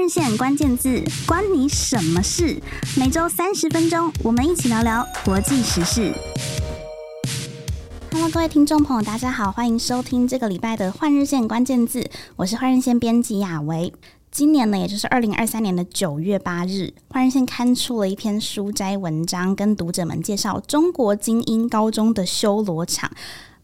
日线关键字，关你什么事？每周三十分钟，我们一起聊聊国际时事。Hello，各位听众朋友，大家好，欢迎收听这个礼拜的换日线关键字，我是换日线编辑雅维。今年呢，也就是二零二三年的九月八日，换日线刊出了一篇书斋文章，跟读者们介绍中国精英高中的修罗场。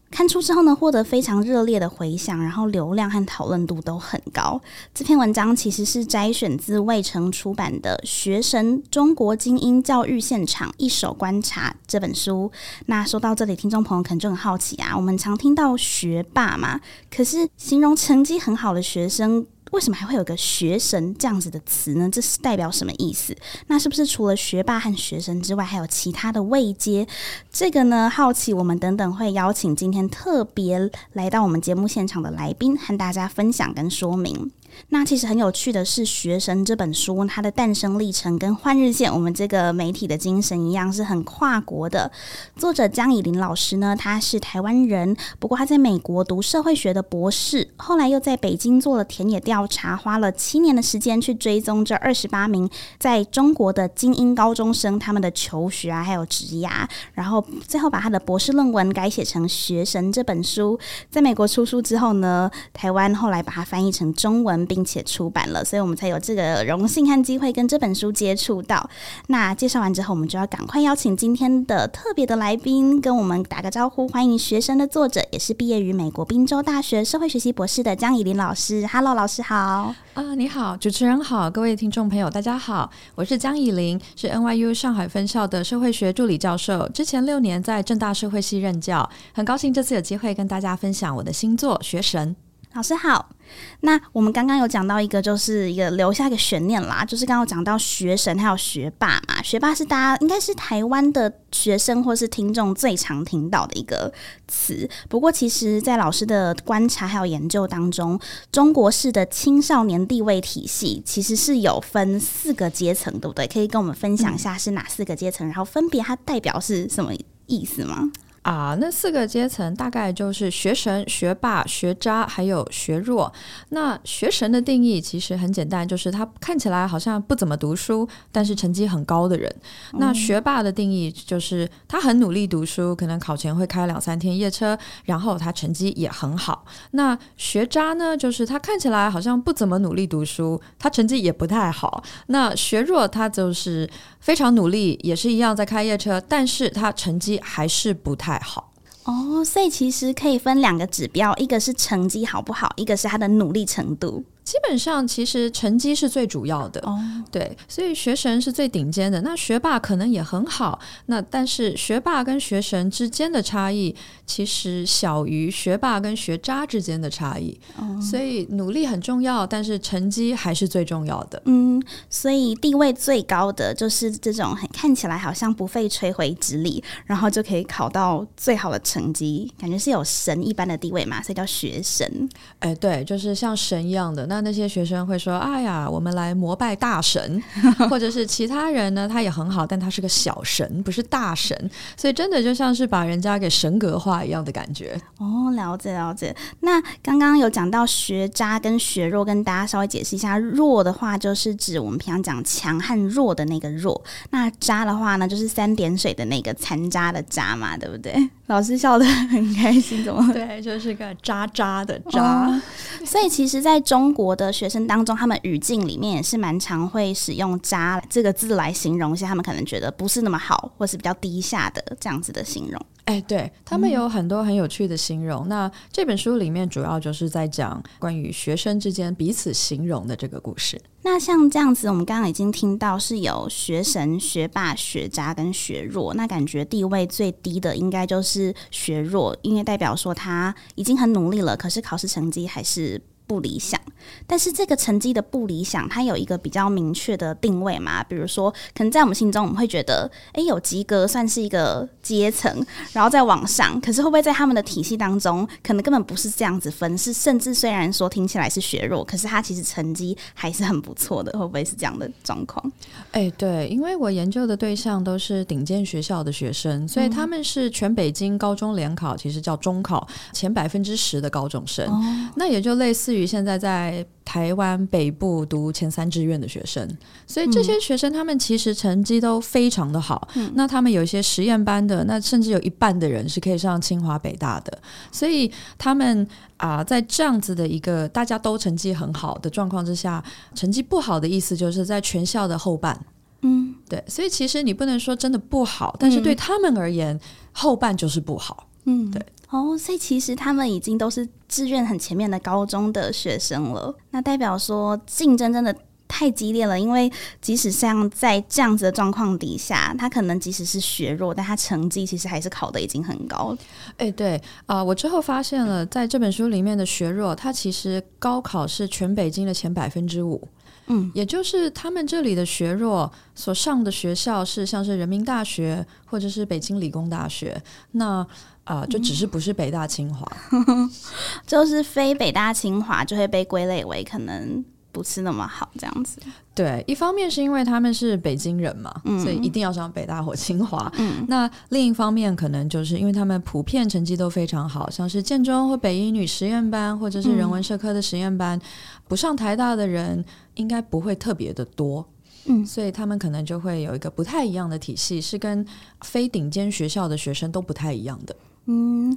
看出之后呢，获得非常热烈的回响，然后流量和讨论度都很高。这篇文章其实是摘选自卫城出版的《学神：中国精英教育现场一手观察》这本书。那说到这里，听众朋友可能就很好奇啊，我们常听到学霸嘛，可是形容成绩很好的学生，为什么还会有个学神这样子的词呢？这是代表什么意思？那是不是除了学霸和学神之外，还有其他的位阶？这个呢，好奇我们等等会邀请今天特别来到我们节目现场的来宾，和大家分享跟说明。那其实很有趣的是，《学神》这本书它的诞生历程跟换日线我们这个媒体的精神一样，是很跨国的。作者江以琳老师呢，他是台湾人，不过他在美国读社会学的博士，后来又在北京做了田野调查，花了七年的时间去追踪这二十八名在中国的精英高中生他们的求学啊，还有职涯，然后最后把他的博士论文改写成《学神》这本书，在美国出书之后呢，台湾后来把它翻译成中文。并且出版了，所以我们才有这个荣幸和机会跟这本书接触到。那介绍完之后，我们就要赶快邀请今天的特别的来宾跟我们打个招呼，欢迎《学生》的作者，也是毕业于美国宾州大学社会学习博士的江以琳老师。Hello，老师好。啊、你好，主持人好，各位听众朋友，大家好，我是江以琳，是 NYU 上海分校的社会学助理教授，之前六年在政大社会系任教，很高兴这次有机会跟大家分享我的新作《学神》。老师好，那我们刚刚有讲到一个，就是一个留下一个悬念啦，就是刚刚讲到学神还有学霸嘛，学霸是大家应该是台湾的学生或是听众最常听到的一个词。不过，其实，在老师的观察还有研究当中，中国式的青少年地位体系其实是有分四个阶层，对不对？可以跟我们分享一下是哪四个阶层，然后分别它代表是什么意思吗？啊，那四个阶层大概就是学神、学霸、学渣，还有学弱。那学神的定义其实很简单，就是他看起来好像不怎么读书，但是成绩很高的人。嗯。那学霸的定义就是他很努力读书，可能考前会开两三天夜车，然后他成绩也很好。那学渣呢，就是他看起来好像不怎么努力读书，他成绩也不太好。那学弱，他就是非常努力，也是一样在开夜车，但是他成绩还是不太好哦，所以其实可以分两个指标，一个是成绩好不好，一个是他的努力程度。基本上，其实成绩是最主要的，哦，对，所以学神是最顶尖的。那学霸可能也很好，那但是学霸跟学神之间的差异，其实小于学霸跟学渣之间的差异。哦，所以努力很重要，但是成绩还是最重要的。嗯，所以地位最高的就是这种很看起来好像不费吹灰之力，然后就可以考到最好的成绩，感觉是有神一般的地位嘛，所以叫学神。哎，对，就是像神一样的那。那那些学生会说：“哎呀，我们来膜拜大神，或者是其他人呢？他也很好，但他是个小神，不是大神，所以真的就像是把人家给神格化一样的感觉。”哦，了解了解。那刚刚有讲到学渣跟学弱，跟大家稍微解释一下。弱的话，就是指我们平常讲强和弱的那个弱；那渣的话呢，就是三点水的那个残渣的渣嘛，对不对？老师笑得很开心，怎么？对，就是个渣渣的渣。哦，所以其实在中国的学生当中，他们语境里面也是蛮常会使用“渣”这个字来形容一下他们可能觉得不是那么好，或是比较低下的这样子的形容。哎，对，他们有很多很有趣的形容。嗯。那这本书里面主要就是在讲关于学生之间彼此形容的这个故事。那像这样子，我们刚刚已经听到是有学神、学霸、学渣跟学弱。那感觉地位最低的应该就是学弱，因为代表说他已经很努力了，可是考试成绩还是不理想。但是这个成绩的不理想，它有一个比较明确的定位嘛？比如说，可能在我们心中，我们会觉得，诶，有及格算是一个阶层，然后再往上。可是会不会在他们的体系当中，可能根本不是这样子分？是甚至虽然说听起来是削弱，可是他其实成绩还是很不错的。会不会是这样的状况？哎，对，因为我研究的对象都是顶尖学校的学生，所以他们是全北京高中联考，其实叫中考前百分之十的高中生。哦。那也就类似于现在在。台台湾北部读前三志愿的学生，所以这些学生他们其实成绩都非常的好。嗯、那他们有一些实验班的，那甚至有一半的人是可以上清华北大的。所以他们啊、呃，在这样子的一个大家都成绩很好的状况之下，成绩不好的意思就是在全校的后半。嗯，对。所以其实你不能说真的不好，但是对他们而言，嗯、后半就是不好。嗯，对。哦，所以其实他们已经都是志愿很前面的高中的学生了。那代表说竞争真的太激烈了，因为即使像在这样子的状况底下，他可能即使是学弱，但他成绩其实还是考得已经很高。哎，对啊，我之后发现了，在这本书里面的学弱，他其实高考是全北京的前百分之五。嗯，也就是他们这里的学弱所上的学校是像是人民大学或者是北京理工大学，那啊、呃、就只是不是北大清华，嗯、就是非北大清华就会被归类为可能不是那么好这样子。对，一方面是因为他们是北京人嘛，嗯、所以一定要上北大或清华。嗯，那另一方面可能就是因为他们普遍成绩都非常好，像是建中或北一女实验班或者是人文社科的实验班，嗯、不上台大的人。应该不会特别的多，嗯，所以他们可能就会有一个不太一样的体系，是跟非顶尖学校的学生都不太一样的。嗯，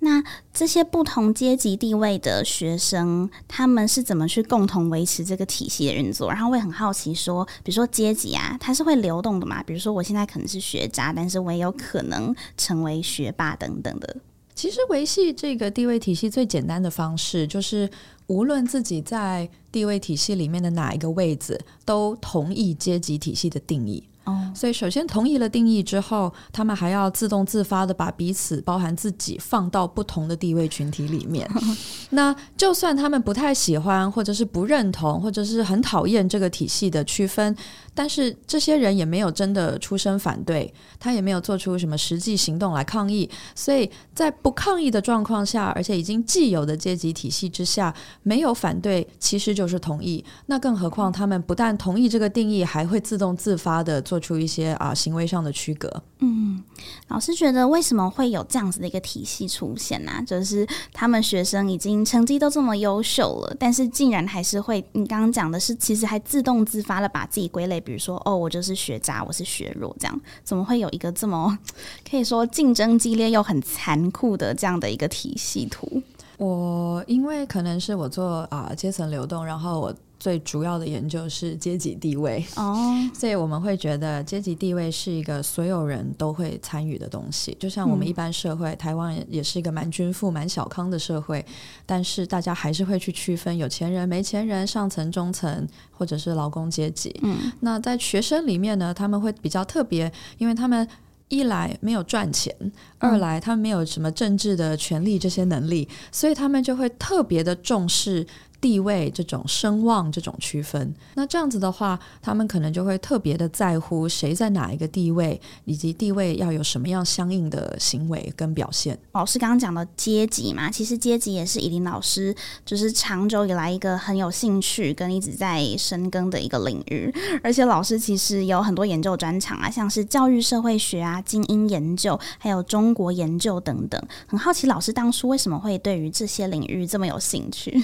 那这些不同阶级地位的学生，他们是怎么去共同维持这个体系的运作？然后我也很好奇说，比如说阶级啊，它是会流动的嘛？比如说我现在可能是学渣，但是我也有可能成为学霸等等的。其实维系这个地位体系最简单的方式就是。无论自己在地位体系里面的哪一个位置，都同意阶级体系的定义。哦，所以首先同意了定义之后，他们还要自动自发的把彼此包含自己放到不同的地位群体里面。那就算他们不太喜欢，或者是不认同，或者是很讨厌这个体系的区分。但是这些人也没有真的出声反对，他也没有做出什么实际行动来抗议，所以在不抗议的状况下，而且已经既有的阶级体系之下，没有反对其实就是同意。那更何况他们不但同意这个定义，还会自动自发地做出一些啊行为上的区隔。嗯，老师觉得为什么会有这样子的一个体系出现呢？就是他们学生已经成绩都这么优秀了，但是竟然还是会，你刚刚讲的是，其实还自动自发的把自己归类。比如说，哦，我就是学渣，我是学弱，这样怎么会有一个这么 可以说竞争激烈又很残酷的这样的一个体系图？我因为可能是我做啊阶层流动，然后我。最主要的研究是阶级地位哦，oh. 所以我们会觉得阶级地位是一个所有人都会参与的东西。就像我们一般社会，嗯、台湾也是一个蛮均富、蛮小康的社会，但是大家还是会去区分有钱人、没钱人、上层、中层或者是劳工阶级。嗯，那在学生里面呢，他们会比较特别，因为他们一来没有赚钱，嗯、二来他们没有什么政治的权利这些能力，所以他们就会特别的重视。地位这种声望这种区分，那这样子的话，他们可能就会特别的在乎谁在哪一个地位，以及地位要有什么样相应的行为跟表现。老师刚刚讲的阶级嘛，其实阶级也是以林老师就是长久以来一个很有兴趣跟一直在深耕的一个领域，而且老师其实有很多研究专长啊，像是教育社会学啊、精英研究，还有中国研究等等。很好奇老师当初为什么会对于这些领域这么有兴趣？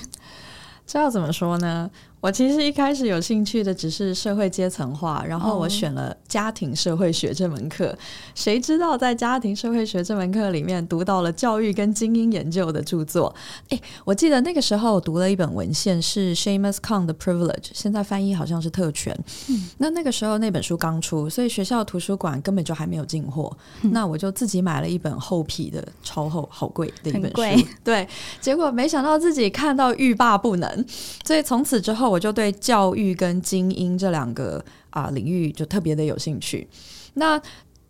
这要怎么说呢？我其实一开始有兴趣的只是社会阶层化，然后我选了家庭社会学这门课。谁知道在家庭社会学这门课里面读到了教育跟精英研究的著作？诶，我记得那个时候我读了一本文献是 Shamus Kang 的 Privilege，现在翻译好像是特权。嗯，那那个时候那本书刚出，所以学校图书馆根本就还没有进货。嗯，那我就自己买了一本厚皮的，超厚、好贵的一本书。对，结果没想到自己看到欲罢不能，所以从此之后。我就对教育跟精英这两个啊领域就特别的有兴趣。那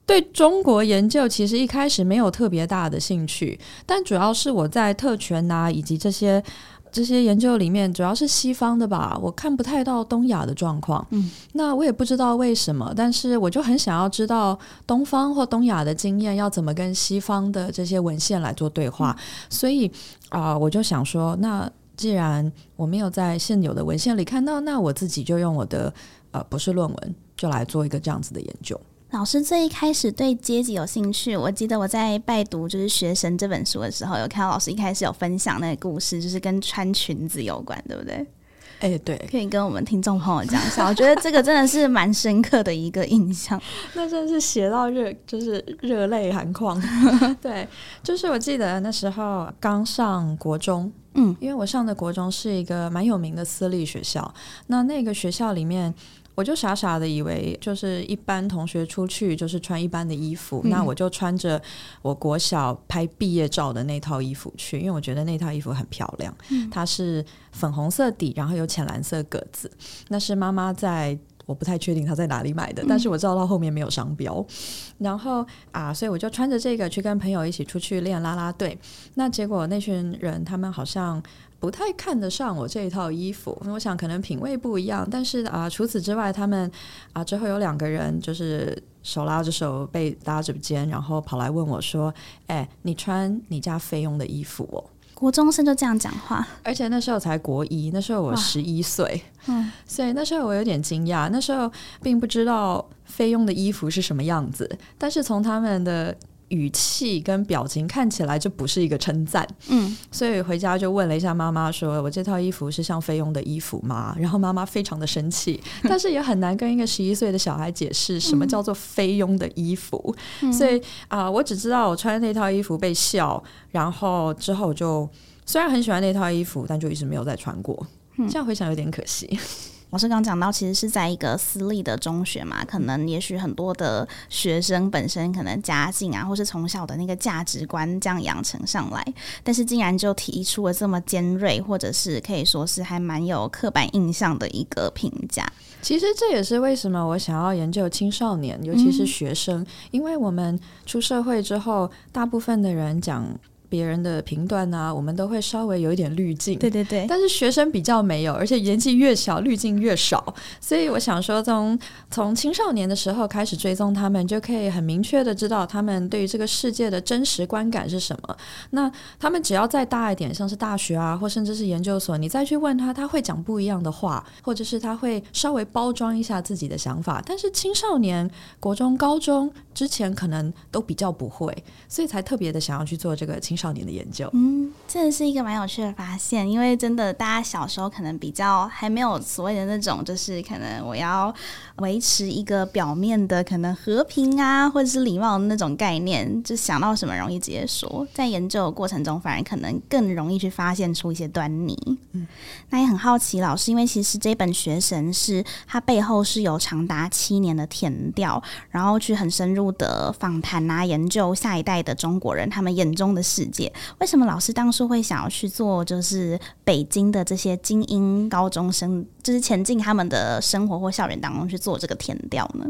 对中国研究其实一开始没有特别大的兴趣，但主要是我在特权啊以及这些这些研究里面，主要是西方的吧，我看不太到东亚的状况。嗯，那我也不知道为什么，但是我就很想要知道东方或东亚的经验要怎么跟西方的这些文献来做对话。嗯，所以啊，呃，我就想说那。既然我没有在现有的文献里看到，那我自己就用我的呃博士论文就来做一个这样子的研究。老师最一开始对阶级有兴趣，我记得我在拜读就是《学神》这本书的时候，有看到老师一开始有分享那个故事，就是跟穿裙子有关，对不对？哎、欸，对，可以跟我们听众朋友讲一下。我觉得这个真的是蛮深刻的一个印象，那真的是写到热，就是热泪含眶。对，就是我记得那时候刚上国中，嗯，因为我上的国中是一个蛮有名的私立学校，那那个学校里面。我就傻傻的以为，就是一般同学出去就是穿一般的衣服，嗯、那我就穿着我国小拍毕业照的那套衣服去，因为我觉得那套衣服很漂亮，嗯、它是粉红色底，然后有浅蓝色格子，那是妈妈在，我不太确定他在哪里买的，但是我知道他后面没有商标，嗯、然后啊，所以我就穿着这个去跟朋友一起出去练啦啦队，那结果那群人他们好像。不太看得上我这一套衣服，我想可能品味不一样。但是啊、呃，除此之外，他们啊之后有两个人就是手拉着手被搭着肩，然后跑来问我说：“哎，你穿你家菲佣的衣服哦？”国中生就这样讲话，而且那时候才国一，那时候我十一岁，嗯，所以那时候我有点惊讶，那时候并不知道菲佣的衣服是什么样子，但是从他们的。语气跟表情看起来就不是一个称赞，嗯，所以回家就问了一下妈妈，说我这套衣服是像菲佣的衣服吗？然后妈妈非常的生气，但是也很难跟一个十一岁的小孩解释什么叫做菲佣的衣服，嗯、所以啊、呃，我只知道我穿那套衣服被笑，然后之后就虽然很喜欢那套衣服，但就一直没有再穿过，这样回想有点可惜。老师刚讲到，其实是在一个私立的中学嘛，可能也许很多的学生本身可能家境啊，或是从小的那个价值观这样养成上来，但是竟然就提出了这么尖锐，或者是可以说是还蛮有刻板印象的一个评价。其实这也是为什么我想要研究青少年，尤其是学生，因为我们出社会之后，大部分的人讲。别人的评断啊，我们都会稍微有一点滤镜。对对对，但是学生比较没有，而且年纪越小，滤镜越少。所以我想说从，从从青少年的时候开始追踪他们，就可以很明确的知道他们对于这个世界的真实观感是什么。那他们只要再大一点，像是大学啊，或甚至是研究所，你再去问他，他会讲不一样的话，或者是他会稍微包装一下自己的想法。但是青少年、国中、高中之前可能都比较不会，所以才特别的想要去做这个青。少年的研究，嗯，这是一个蛮有趣的发现，因为真的大家小时候可能比较还没有所谓的那种，就是可能我要维持一个表面的可能和平啊，或者是礼貌的那种概念，就想到什么容易直接说，在研究的过程中，反而可能更容易去发现出一些端倪。嗯，那也很好奇老师，因为其实这本《学神》是它背后是有长达七年的填调，然后去很深入的访谈啊，研究下一代的中国人他们眼中的世界。为什么老师当初会想要去做，就是北京的这些精英高中生，就是前进他们的生活或校园当中去做这个填调呢？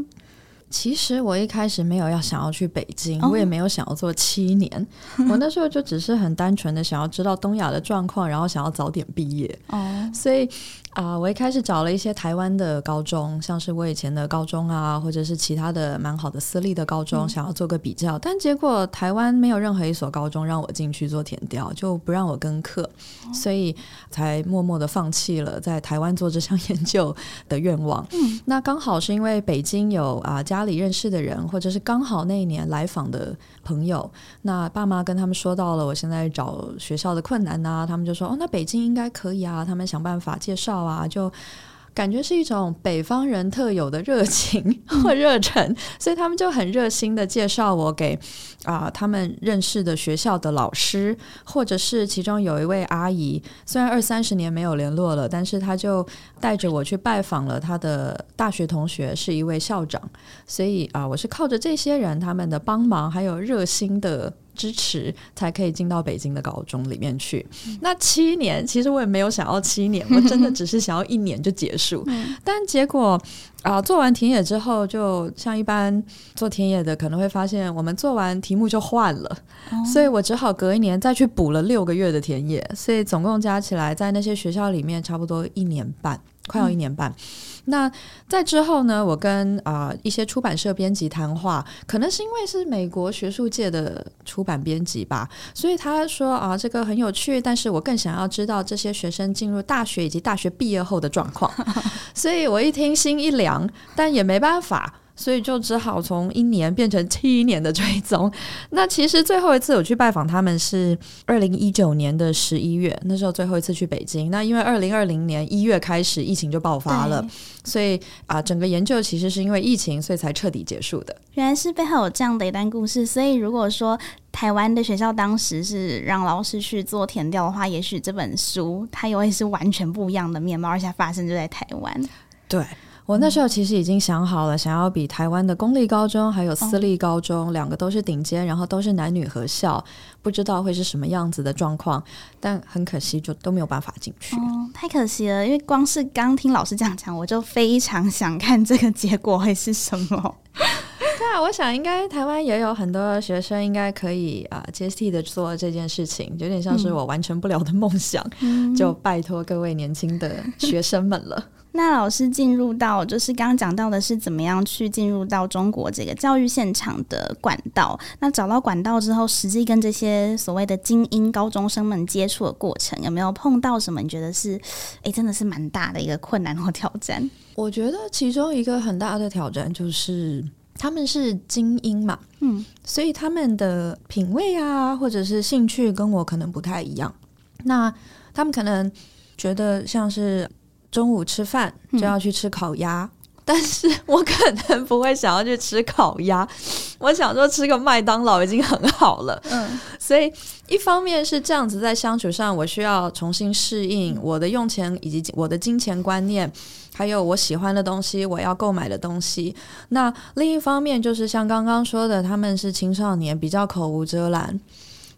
其实我一开始没有要想要去北京，我也没有想要做七年，我那时候就只是很单纯的想要知道东亚的状况，然后想要早点毕业。哦，所以。啊，uh, 我一开始找了一些台湾的高中，像是我以前的高中啊，或者是其他的蛮好的私立的高中，嗯、想要做个比较，但结果台湾没有任何一所高中让我进去做填调，就不让我跟课，哦、所以才默默的放弃了在台湾做这项 研究的愿望。嗯，那刚好是因为北京有啊家里认识的人，或者是刚好那一年来访的朋友，那爸妈跟他们说到了我现在找学校的困难呐、啊，他们就说哦，那北京应该可以啊，他们想办法介绍。啊，就感觉是一种北方人特有的热情或热忱，所以他们就很热心的介绍我给啊、呃、他们认识的学校的老师，或者是其中有一位阿姨，虽然二三十年没有联络了，但是他就带着我去拜访了他的大学同学，是一位校长，所以啊、呃，我是靠着这些人他们的帮忙，还有热心的。支持才可以进到北京的高中里面去。那七年，其实我也没有想要七年，我真的只是想要一年就结束。但结果啊、呃，做完田野之后，就像一般做田野的可能会发现，我们做完题目就换了，所以我只好隔一年再去补了六个月的田野。所以总共加起来，在那些学校里面，差不多一年半，快要一年半。那在之后呢，我跟啊、呃、一些出版社编辑谈话，可能是因为是美国学术界的出版编辑吧，所以他说啊，这个很有趣，但是我更想要知道这些学生进入大学以及大学毕业后的状况，所以我一听心一凉，但也没办法。所以就只好从一年变成七年的追踪。那其实最后一次我去拜访他们是二零一九年的十一月，那时候最后一次去北京。那因为二零二零年一月开始疫情就爆发了，所以啊，整个研究其实是因为疫情，所以才彻底结束的。原来是背后有这样的一段故事。所以如果说台湾的学校当时是让老师去做填调的话，也许这本书它也会是完全不一样的面貌，而且发生就在台湾。对。我那时候其实已经想好了，想要比台湾的公立高中还有私立高中两个都是顶尖，然后都是男女合校，不知道会是什么样子的状况，但很可惜就都没有办法进去。哦，太可惜了，因为光是刚听老师这样讲，我就非常想看这个结果会是什么。对啊，我想应该台湾也有很多学生应该可以啊接替的做这件事情，有点像是我完成不了的梦想，嗯、就拜托各位年轻的学生们了。那老师进入到，就是刚刚讲到的是怎么样去进入到中国这个教育现场的管道。那找到管道之后，实际跟这些所谓的精英高中生们接触的过程，有没有碰到什么？你觉得是，哎，真的是蛮大的一个困难或挑战？我觉得其中一个很大的挑战就是他们是精英嘛，嗯，所以他们的品味啊，或者是兴趣跟我可能不太一样。那他们可能觉得像是。中午吃饭就要去吃烤鸭，嗯，但是我可能不会想要去吃烤鸭，我想说吃个麦当劳已经很好了。嗯，所以一方面是这样子，在相处上我需要重新适应我的用钱以及我的金钱观念，还有我喜欢的东西，我要购买的东西。那另一方面就是像刚刚说的，他们是青少年，比较口无遮拦。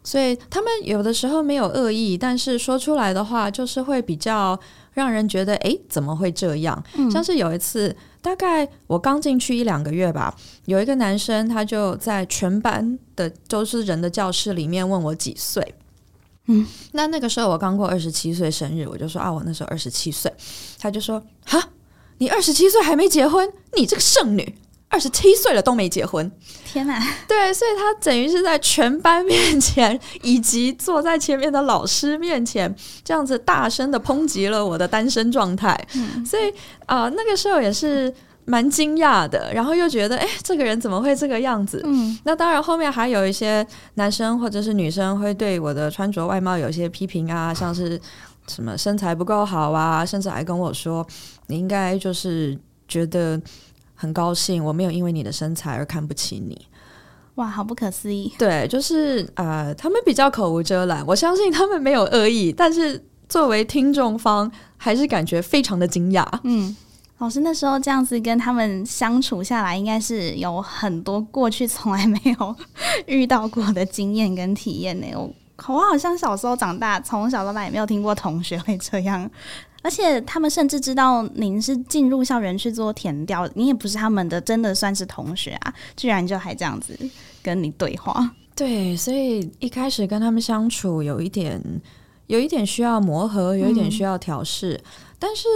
所以他们有的时候没有恶意，但是说出来的话就是会比较让人觉得，诶，怎么会这样？嗯。像是有一次，大概我刚进去一两个月吧，有一个男生他就在全班的都是人的教室里面问我几岁。嗯，那那个时候我刚过二十七岁生日，我就说啊，我那时候二十七岁。他就说，哈，你二十七岁还没结婚，你这个剩女。二十七岁了都没结婚，天哪！对，所以他等于是在全班面前，以及坐在前面的老师面前，这样子大声的抨击了我的单身状态。嗯，所以啊，呃，那个时候也是蛮惊讶的，然后又觉得，哎，这个人怎么会这个样子？嗯，那当然后面还有一些男生或者是女生会对我的穿着外貌有一些批评啊，像是什么身材不够好啊，甚至还跟我说，你应该就是觉得。很高兴，我没有因为你的身材而看不起你。哇，好不可思议！对，就是呃，他们比较口无遮拦，我相信他们没有恶意，但是作为听众方，还是感觉非常的惊讶。嗯，老师那时候这样子跟他们相处下来，应该是有很多过去从来没有遇到过的经验跟体验呢。我我好像小时候长大，从小到大也没有听过同学会这样。而且他们甚至知道您是进入校园去做填调，你也不是他们的，真的算是同学啊，居然就还这样子跟你对话。对，所以一开始跟他们相处有一点，有一点需要磨合，有一点需要调试。嗯。但是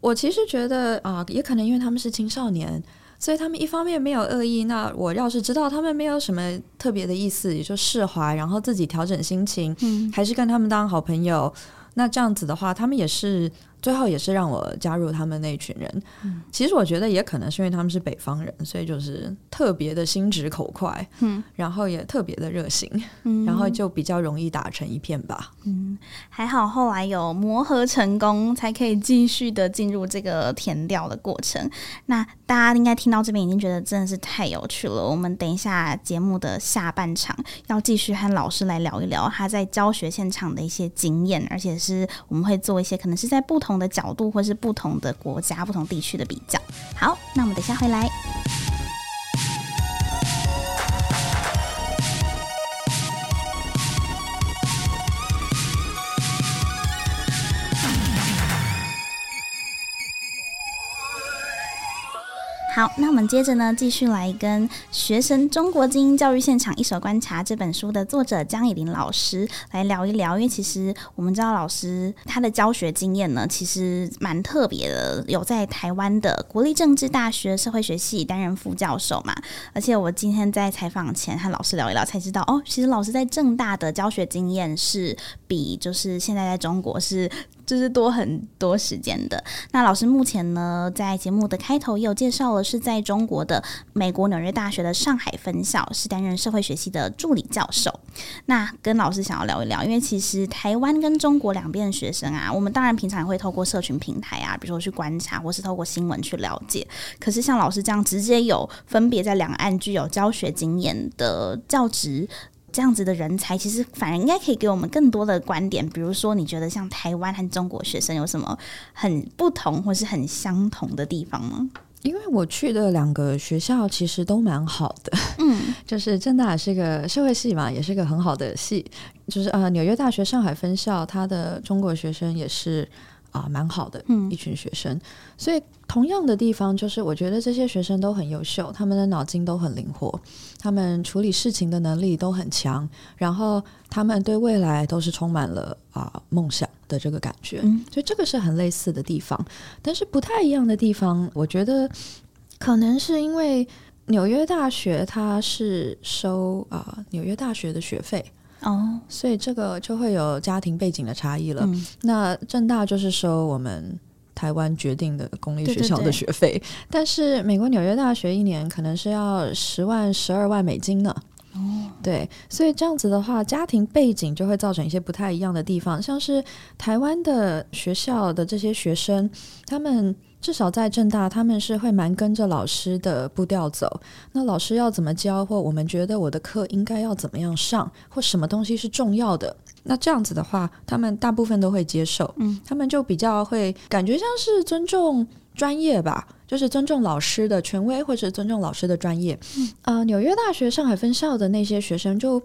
我其实觉得啊，也可能因为他们是青少年，所以他们一方面没有恶意。那我要是知道他们没有什么特别的意思，也就释怀，然后自己调整心情，嗯，还是跟他们当好朋友。那这样子的话，他们也是。最后也是让我加入他们那群人。嗯，其实我觉得也可能是因为他们是北方人，所以就是特别的心直口快，嗯，然后也特别的热心，嗯，然后就比较容易打成一片吧。嗯，还好后来有磨合成功，才可以继续的进入这个填调的过程。那大家应该听到这边已经觉得真的是太有趣了。我们等一下节目的下半场要继续和老师来聊一聊他在教学现场的一些经验，而且是我们会做一些可能是在不同。的角度，或是不同的国家、不同地区的比较。好，那我们等下回来。好，那我们接着呢，继续来跟学生《中国精英教育现场一手观察》这本书的作者江以林老师来聊一聊。因为其实我们知道，老师他的教学经验呢，其实蛮特别的，有在台湾的国立政治大学社会学系担任副教授嘛。而且我今天在采访前和老师聊一聊，才知道哦，其实老师在政大的教学经验是比就是现在在中国是就是多很多时间的。那老师目前呢，在节目的开头也有介绍了，是在中国的美国纽约大学的上海分校，是担任社会学系的助理教授。那跟老师想要聊一聊，因为其实台湾跟中国两边的学生啊，我们当然平常也会透过社群平台啊，比如说去观察，或是透过新闻去了解。可是像老师这样直接有分别在两岸具有教学经验的教职。这样子的人才，其实反而应该可以给我们更多的观点。比如说，你觉得像台湾和中国学生有什么很不同或是很相同的地方吗？因为我去的两个学校其实都蛮好的，嗯，就是正大是个社会系嘛，也是个很好的系。就是呃，纽约大学上海分校，它的中国学生也是。啊，蛮好的，一群学生，嗯，所以同样的地方就是，我觉得这些学生都很优秀，他们的脑筋都很灵活，他们处理事情的能力都很强，然后他们对未来都是充满了啊梦想的这个感觉，嗯，所以这个是很类似的地方，但是不太一样的地方，我觉得可能是因为纽约大学它是收啊纽约大学的学费。哦，oh. 所以这个就会有家庭背景的差异了。嗯、那正大就是收我们台湾决定的公立学校的学费，对对对，但是美国纽约大学一年可能是要十万、十二万美金呢。哦，oh. 对，所以这样子的话，家庭背景就会造成一些不太一样的地方，像是台湾的学校的这些学生，他们。至少在正大，他们是会蛮跟着老师的步调走。那老师要怎么教，或我们觉得我的课应该要怎么样上，或什么东西是重要的，那这样子的话，他们大部分都会接受。嗯，他们就比较会感觉像是尊重专业吧，就是尊重老师的权威，或者尊重老师的专业。嗯，呃，纽约大学上海分校的那些学生就。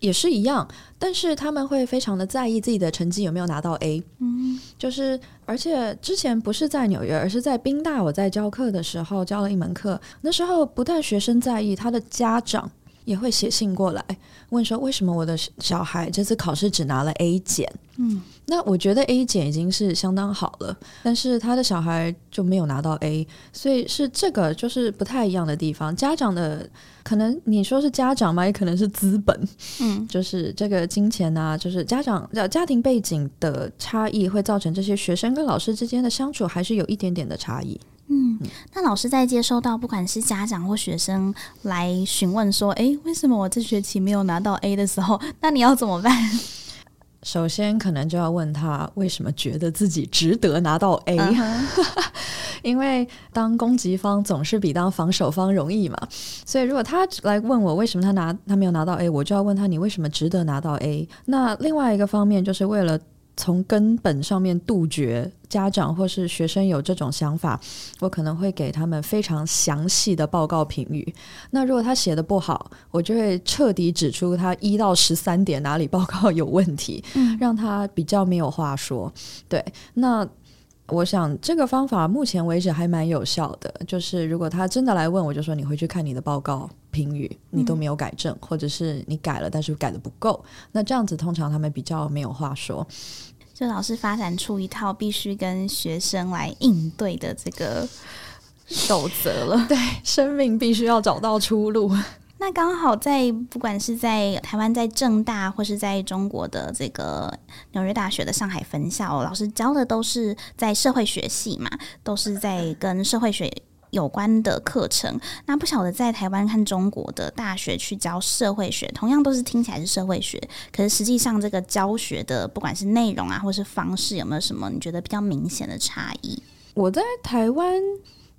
也是一样，但是他们会非常的在意自己的成绩有没有拿到 A。嗯，就是而且之前不是在纽约，而是在宾大，我在教课的时候教了一门课，那时候不但学生在意，他的家长也会写信过来问说，为什么我的小孩这次考试只拿了 A 减？嗯。那我觉得 A 减已经是相当好了，但是他的小孩就没有拿到 A，所以是这个就是不太一样的地方。家长的可能你说是家长嘛，也可能是资本，嗯，就是这个金钱啊，就是家长家庭背景的差异会造成这些学生跟老师之间的相处还是有一点点的差异。嗯，那老师在接收到不管是家长或学生来询问说，诶，为什么我这学期没有拿到 A 的时候，那你要怎么办？首先，可能就要问他为什么觉得自己值得拿到 A，、uh huh. 因为当攻击方总是比当防守方容易嘛。所以，如果他来问我为什么他拿他没有拿到 A，我就要问他你为什么值得拿到 A。那另外一个方面就是为了。从根本上面杜绝家长或是学生有这种想法，我可能会给他们非常详细的报告评语。那如果他写的不好，我就会彻底指出他一到十三点哪里报告有问题，嗯，让他比较没有话说。对，那我想这个方法目前为止还蛮有效的。就是如果他真的来问，我就说你回去看你的报告评语，你都没有改正，嗯，或者是你改了，但是改的不够。那这样子通常他们比较没有话说。就老师发展出一套必须跟学生来应对的这个守则了。对，生命必须要找到出路。那刚好在不管是在台湾在正大，或是在中国的这个纽约大学的上海分校，老师教的都是在社会学系嘛，都是在跟社会学。有关的课程，那不晓得在台湾和中国的大学去教社会学，同样都是听起来是社会学，可是实际上这个教学的不管是内容啊，或是方式，有没有什么你觉得比较明显的差异？我在台湾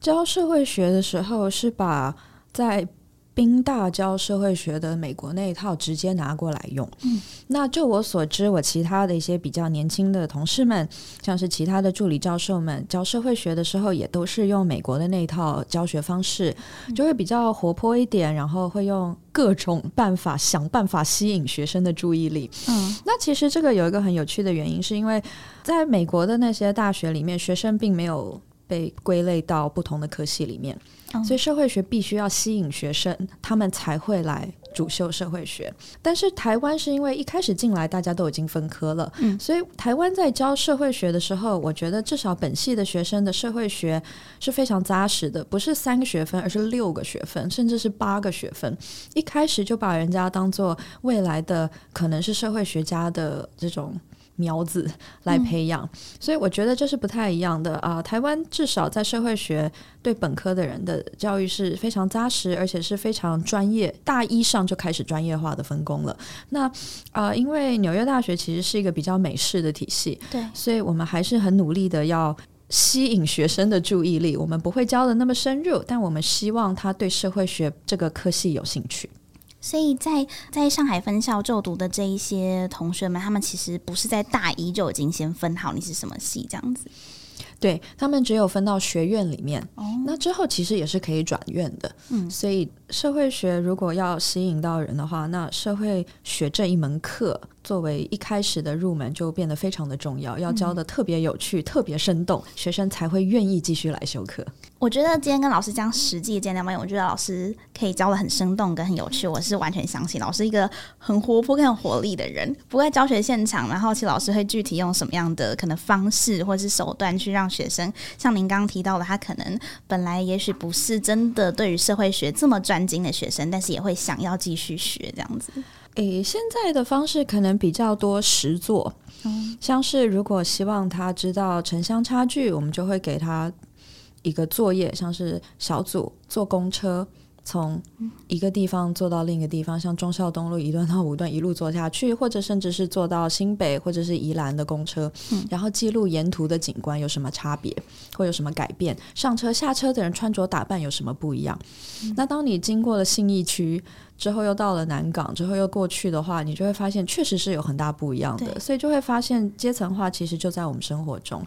教社会学的时候，是把在宾大教社会学的美国那一套直接拿过来用。嗯，那就我所知，我其他的一些比较年轻的同事们，像是其他的助理教授们教社会学的时候，也都是用美国的那一套教学方式，就会比较活泼一点，然后会用各种办法想办法吸引学生的注意力。嗯，那其实这个有一个很有趣的原因，是因为在美国的那些大学里面，学生并没有被归类到不同的科系里面。所以社会学必须要吸引学生，他们才会来主修社会学。但是台湾是因为一开始进来大家都已经分科了，嗯，所以台湾在教社会学的时候，我觉得至少本系的学生的社会学是非常扎实的，不是三个学分，而是六个学分，甚至是八个学分。一开始就把人家当做未来的可能是社会学家的这种苗子来培养，嗯、所以我觉得这是不太一样的啊、呃。台湾至少在社会学对本科的人的教育是非常扎实，而且是非常专业，大一上就开始专业化的分工了。那啊、呃，因为纽约大学其实是一个比较美式的体系，对，所以我们还是很努力的要吸引学生的注意力。我们不会教的那么深入，但我们希望他对社会学这个科系有兴趣。所以在在上海分校就读的这一些同学们，他们其实不是在大一就已经先分好你是什么系这样子，对，他们只有分到学院里面，哦，那之后其实也是可以转院的，嗯，所以社会学如果要吸引到人的话，那社会学这一门课。作为一开始的入门，就变得非常的重要，要教的特别有趣、嗯、特别生动，学生才会愿意继续来修课。我觉得今天跟老师讲实际的见面，我觉得老师可以教的很生动跟很有趣，我是完全相信老师一个很活泼、很有活力的人。不过在教学现场，然后其实老师会具体用什么样的可能方式或是手段去让学生，像您刚刚提到的，他可能本来也许不是真的对于社会学这么专精的学生，但是也会想要继续学这样子。诶，现在的方式可能比较多实做，嗯，像是如果希望他知道城乡差距，我们就会给他一个作业，像是小组坐公车。从一个地方坐到另一个地方，像忠孝东路一段到五段一路坐下去，或者甚至是坐到新北或者是宜兰的公车，嗯，然后记录沿途的景观有什么差别，会有什么改变，上车下车的人穿着打扮有什么不一样。嗯，那当你经过了信义区之后，又到了南港之后又过去的话，你就会发现确实是有很大不一样的，所以就会发现阶层化其实就在我们生活中。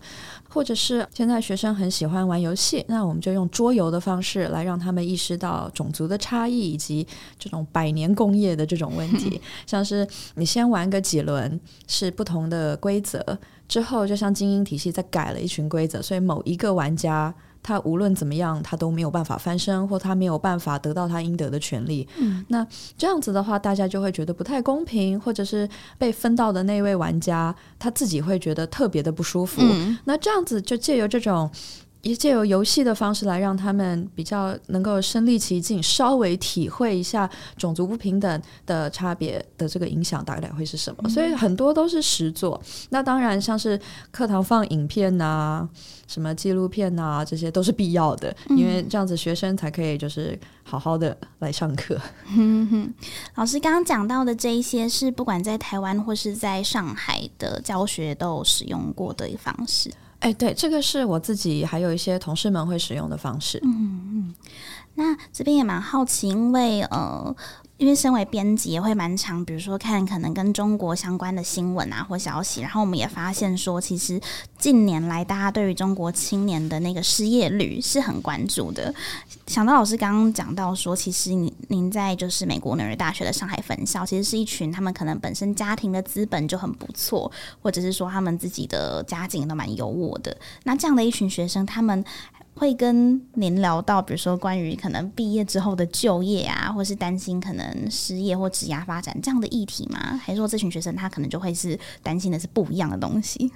或者是现在学生很喜欢玩游戏，那我们就用桌游的方式来让他们意识到种族的差异以及这种百年工业的这种问题。像是你先玩个几轮是不同的规则，之后就像精英体系在改了一群规则，所以某一个玩家。他无论怎么样，他都没有办法翻身，或他没有办法得到他应得的权利。嗯，那这样子的话，大家就会觉得不太公平，或者是被分到的那位玩家他自己会觉得特别的不舒服。嗯，那这样子就借由这种。也借由游戏的方式来让他们比较能够身临其境，稍微体会一下种族不平等的差别的这个影响大概会是什么。所以很多都是实作。那当然，像是课堂放影片呐、啊、什么纪录片呐、啊，这些都是必要的，因为这样子学生才可以就是好好的来上课。嗯哼，老师刚刚讲到的这一些，是不管在台湾或是在上海的教学都有使用过的方式。哎，对，这个是我自己还有一些同事们会使用的方式。嗯嗯，那这边也蛮好奇，因为呃。因为身为编辑也会蛮常，比如说看可能跟中国相关的新闻啊或消息，然后我们也发现说，其实近年来大家对于中国青年的那个失业率是很关注的。想到老师刚刚讲到说，其实您您在就是美国纽约大学的上海分校，其实是一群他们可能本身家庭的资本就很不错，或者是说他们自己的家境都蛮优渥的。那这样的一群学生，他们。会跟您聊到，比如说关于可能毕业之后的就业啊，或是担心可能失业或职涯发展这样的议题吗？还是说这群学生他可能就会是担心的是不一样的东西？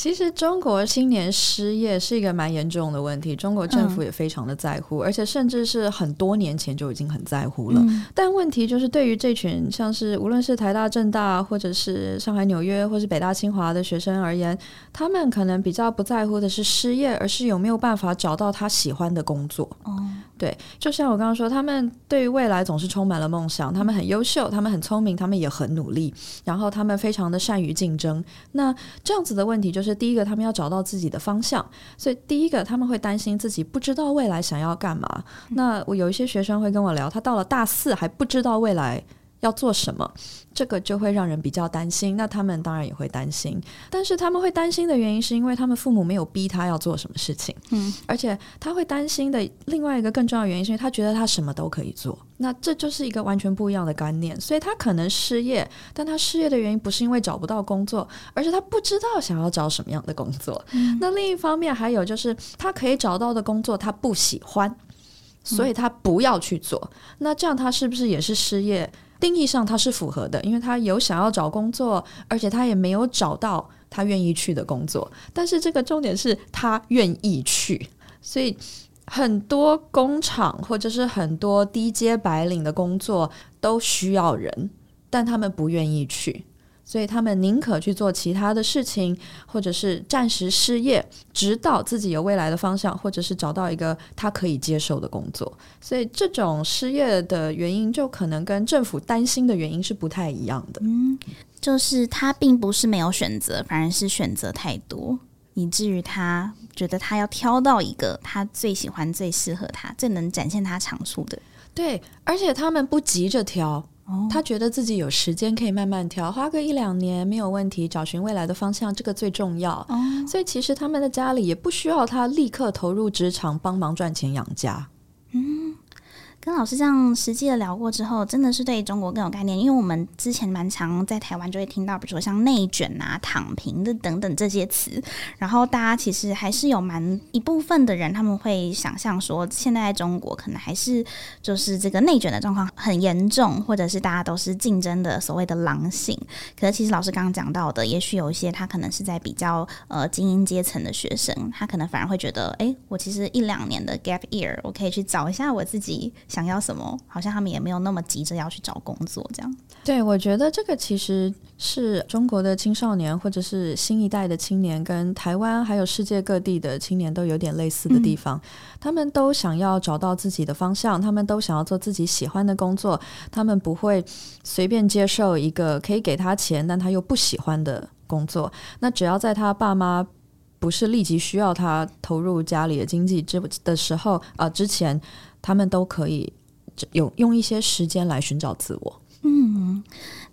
其实中国青年失业是一个蛮严重的问题，中国政府也非常的在乎，嗯、而且甚至是很多年前就已经很在乎了。嗯、但问题就是，对于这群像是无论是台大、政大，或者是上海、纽约，或是北大、清华的学生而言，他们可能比较不在乎的是失业，而是有没有办法找到他喜欢的工作。哦对，就像我刚刚说，他们对于未来总是充满了梦想，他们很优秀，他们很聪明，他们也很努力，然后他们非常的善于竞争。那这样子的问题就是，第一个，他们要找到自己的方向，所以第一个他们会担心自己不知道未来想要干嘛。那我有一些学生会跟我聊，他到了大四还不知道未来。要做什么，这个就会让人比较担心。那他们当然也会担心，但是他们会担心的原因是因为他们父母没有逼他要做什么事情。嗯，而且他会担心的另外一个更重要的原因是因为他觉得他什么都可以做。那这就是一个完全不一样的观念。所以他可能失业，但他失业的原因不是因为找不到工作，而是他不知道想要找什么样的工作。嗯，那另一方面还有就是他可以找到的工作他不喜欢，所以他不要去做。那这样他是不是也是失业？定义上他是符合的，因为他有想要找工作，而且他也没有找到他愿意去的工作。但是这个重点是他愿意去，所以很多工厂或者是很多低阶白领的工作都需要人，但他们不愿意去。所以他们宁可去做其他的事情，或者是暂时失业，直到自己有未来的方向，或者是找到一个他可以接受的工作。所以这种失业的原因，就可能跟政府担心的原因是不太一样的。嗯，就是他并不是没有选择，反而是选择太多，以至于他觉得他要挑到一个他最喜欢、最适合他、最能展现他长处的。对，而且他们不急着挑。他觉得自己有时间可以慢慢挑，花个一两年没有问题，找寻未来的方向，这个最重要。哦，所以其实他们的家里也不需要他立刻投入职场帮忙赚钱养家。嗯。跟老师这样实际的聊过之后，真的是对中国更有概念。因为我们之前蛮常在台湾就会听到，比如说像内卷啊、躺平的等等这些词。然后大家其实还是有蛮一部分的人，他们会想象说，现在在中国可能还是就是这个内卷的状况很严重，或者是大家都是竞争的所谓的狼性。可是其实老师刚刚讲到的，也许有一些他可能是在比较呃精英阶层的学生，他可能反而会觉得，哎，我其实一两年的 gap year，我可以去找一下我自己。想要什么？好像他们也没有那么急着要去找工作，这样。对，我觉得这个其实是中国的青少年，或者是新一代的青年，跟台湾还有世界各地的青年都有点类似的地方。嗯。他们都想要找到自己的方向，他们都想要做自己喜欢的工作，他们不会随便接受一个可以给他钱，但他又不喜欢的工作。那只要在他爸妈不是立即需要他投入家里的经济之的时候啊，呃，之前。他们都可以有用一些时间来寻找自我。嗯。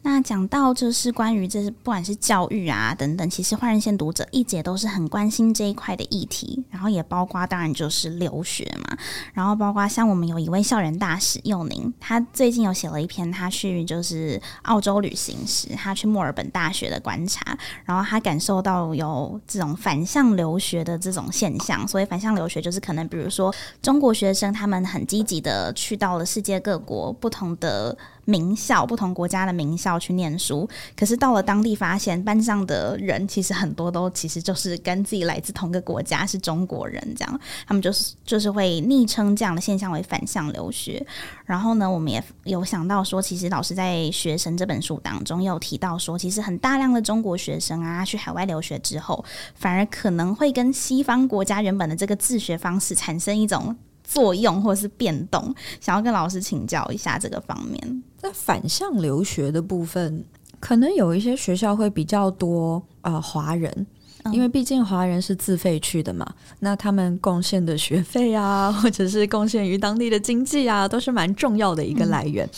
那讲到就是关于这是不管是教育啊等等，其实换人线读者一直也都是很关心这一块的议题，然后也包括当然就是留学嘛，然后包括像我们有一位校园大使幼宁，他最近有写了一篇他去就是澳洲旅行时，他去墨尔本大学的观察，然后他感受到有这种反向留学的这种现象，所以反向留学就是可能比如说中国学生他们很积极的去到了世界各国不同的名校，不同国家家的名校。去念书，可是到了当地发现班上的人其实很多都其实就是跟自己来自同个国家，是中国人，这样他们就是就是会昵称这样的现象为反向留学。然后呢，我们也有想到说，其实老师在《学生》这本书当中有提到说，其实很大量的中国学生啊去海外留学之后，反而可能会跟西方国家原本的这个自学方式产生一种。作用或是变动，想要跟老师请教一下这个方面。在反向留学的部分，可能有一些学校会比较多啊、呃、华人，因为毕竟华人是自费去的嘛，那他们贡献的学费啊，或者是贡献于当地的经济啊，都是蛮重要的一个来源。嗯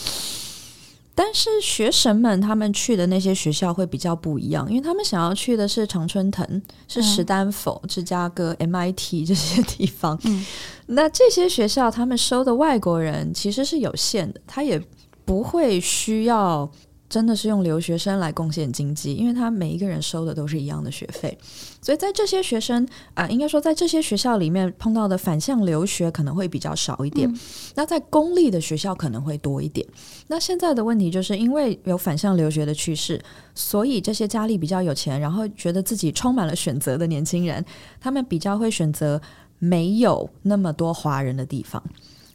但是学生们他们去的那些学校会比较不一样，因为他们想要去的是常春藤、是史丹佛、嗯、芝加哥、MIT 这些地方。嗯，那这些学校他们收的外国人其实是有限的，他也不会需要。真的是用留学生来贡献经济，因为他每一个人收的都是一样的学费，所以在这些学生啊、呃，应该说在这些学校里面碰到的反向留学可能会比较少一点。嗯、那在公立的学校可能会多一点。那现在的问题就是因为有反向留学的趋势，所以这些家里比较有钱，然后觉得自己充满了选择的年轻人，他们比较会选择没有那么多华人的地方。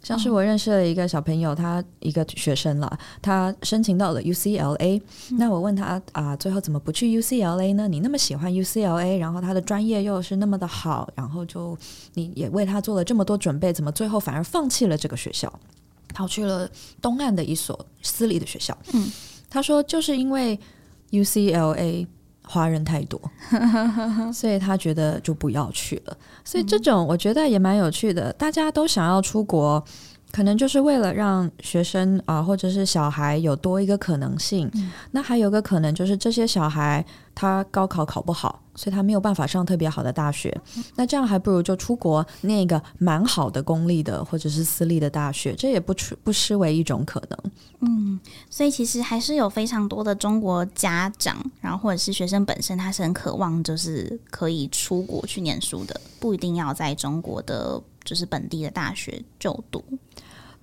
像是我认识了一个小朋友，他一个学生了，他申请到了 UCLA。那我问他啊、呃，最后怎么不去 UCLA 呢？你那么喜欢 UCLA，然后他的专业又是那么的好，然后就你也为他做了这么多准备，怎么最后反而放弃了这个学校，跑去了东岸的一所私立的学校？嗯，他说就是因为 UCLA。华人太多，所以他觉得就不要去了。所以这种我觉得也蛮有趣的，大家都想要出国。可能就是为了让学生啊，或者是小孩有多一个可能性。嗯。那还有个可能就是这些小孩他高考考不好，所以他没有办法上特别好的大学。那这样还不如就出国念一个蛮好的公立的或者是私立的大学，这也不出不失为一种可能。嗯，所以其实还是有非常多的中国家长，然后或者是学生本身，他是很渴望就是可以出国去念书的，不一定要在中国的就是本地的大学就读。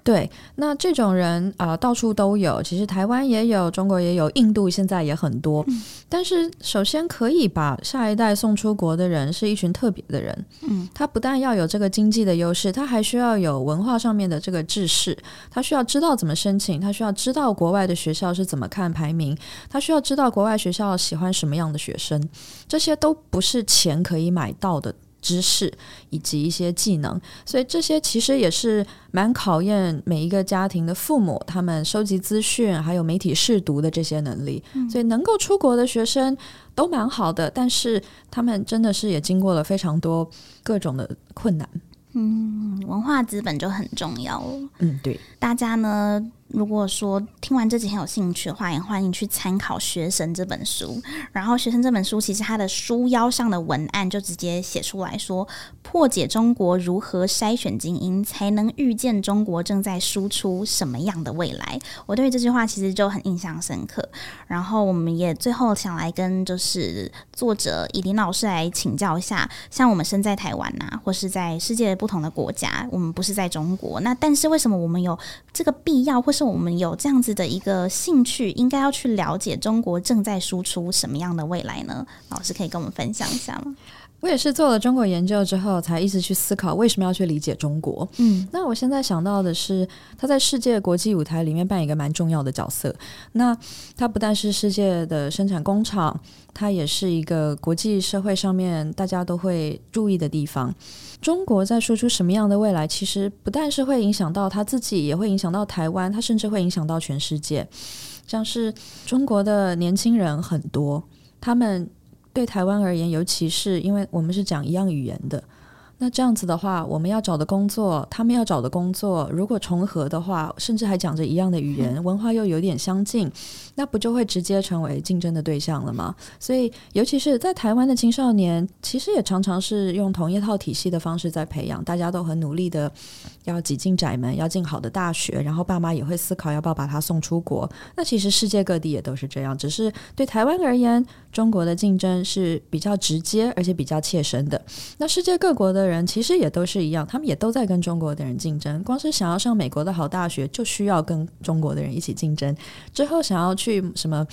对，那这种人啊、呃，到处都有。其实台湾也有，中国也有，印度现在也很多。嗯、但是，首先可以把下一代送出国的人，是一群特别的人。嗯，他不但要有这个经济的优势，他还需要有文化上面的这个知识。他需要知道怎么申请，他需要知道国外的学校是怎么看排名，他需要知道国外学校喜欢什么样的学生。这些都不是钱可以买到的。知识以及一些技能，所以这些其实也是蛮考验每一个家庭的父母，他们收集资讯还有媒体试读的这些能力。嗯。所以能够出国的学生都蛮好的，但是他们真的是也经过了非常多各种的困难。嗯，文化资本就很重要。嗯，对，大家呢。如果说听完这几天有兴趣的话，也欢迎去参考《学生》这本书。然后，《学生》这本书其实它的书腰上的文案就直接写出来说：“破解中国如何筛选精英，才能预见中国正在输出什么样的未来。”我对于这句话其实就很印象深刻。然后，我们也最后想来跟就是作者以琳老师来请教一下：像我们身在台湾呐、或是在世界不同的国家，我们不是在中国，那但是为什么我们有这个必要，或是我们有这样子的一个兴趣，应该要去了解中国正在输出什么样的未来呢？老师可以跟我们分享一下吗？我也是做了中国研究之后，才一直去思考为什么要去理解中国。嗯，那我现在想到的是，他在世界国际舞台里面扮演一个蛮重要的角色。那他不但是世界的生产工厂，他也是一个国际社会上面大家都会注意的地方。中国在说出什么样的未来，其实不但是会影响到他自己，也会影响到台湾，他甚至会影响到全世界。像是中国的年轻人很多，他们。对台湾而言，尤其是因为我们是讲一样语言的。那这样子的话，我们要找的工作，他们要找的工作，如果重合的话，甚至还讲着一样的语言，文化又有点相近，那不就会直接成为竞争的对象了吗？所以，尤其是在台湾的青少年，其实也常常是用同一套体系的方式在培养，大家都很努力的要挤进窄门，要进好的大学，然后爸妈也会思考要不要把他送出国。那其实世界各地也都是这样，只是对台湾而言，中国的竞争是比较直接而且比较切身的。那世界各国的。人其实也都是一样，他们也都在跟中国的人竞争。光是想要上美国的好大学，就需要跟中国的人一起竞争。之后想要去什么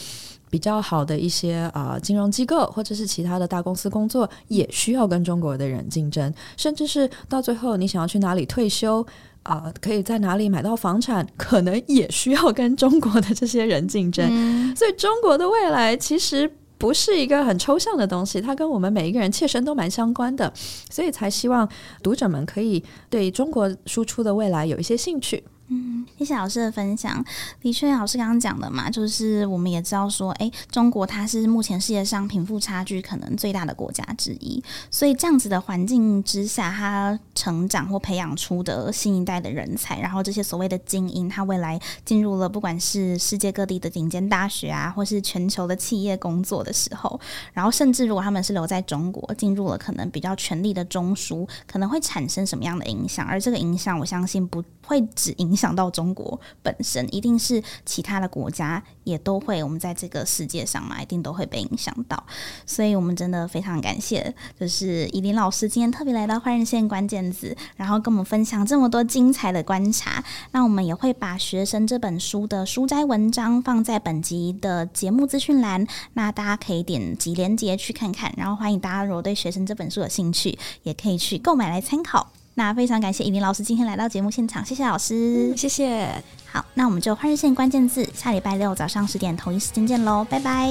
比较好的一些啊、呃、金融机构，或者是其他的大公司工作，也需要跟中国的人竞争。甚至是到最后，你想要去哪里退休啊、呃，可以在哪里买到房产，可能也需要跟中国的这些人竞争。嗯、所以，中国的未来其实。不是一个很抽象的东西，它跟我们每一个人切身都蛮相关的，所以才希望读者们可以对中国输出的未来有一些兴趣。嗯，谢谢老师的分享。的确，老师刚刚讲的嘛，就是我们也知道说，诶，中国它是目前世界上贫富差距可能最大的国家之一，所以这样子的环境之下，它成长或培养出的新一代的人才，然后这些所谓的精英，他未来进入了不管是世界各地的顶尖大学啊，或是全球的企业工作的时候，然后甚至如果他们是留在中国，进入了可能比较权力的中枢，可能会产生什么样的影响？而这个影响，我相信不会只影响。想到中国本身，一定是其他的国家也都会，我们在这个世界上嘛，一定都会被影响到。所以，我们真的非常感谢，就是以琳老师今天特别来到《换日线关键字》，然后跟我们分享这么多精彩的观察。那我们也会把《学生》这本书的书摘文章放在本集的节目资讯栏，那大家可以点击连接去看看。然后，欢迎大家如果对《学生》这本书有兴趣，也可以去购买来参考。那非常感谢尹林老师今天来到节目现场，谢谢老师，嗯、谢谢。好，那我们就换日线关键字，下礼拜六早上十点同一时间见喽，拜拜。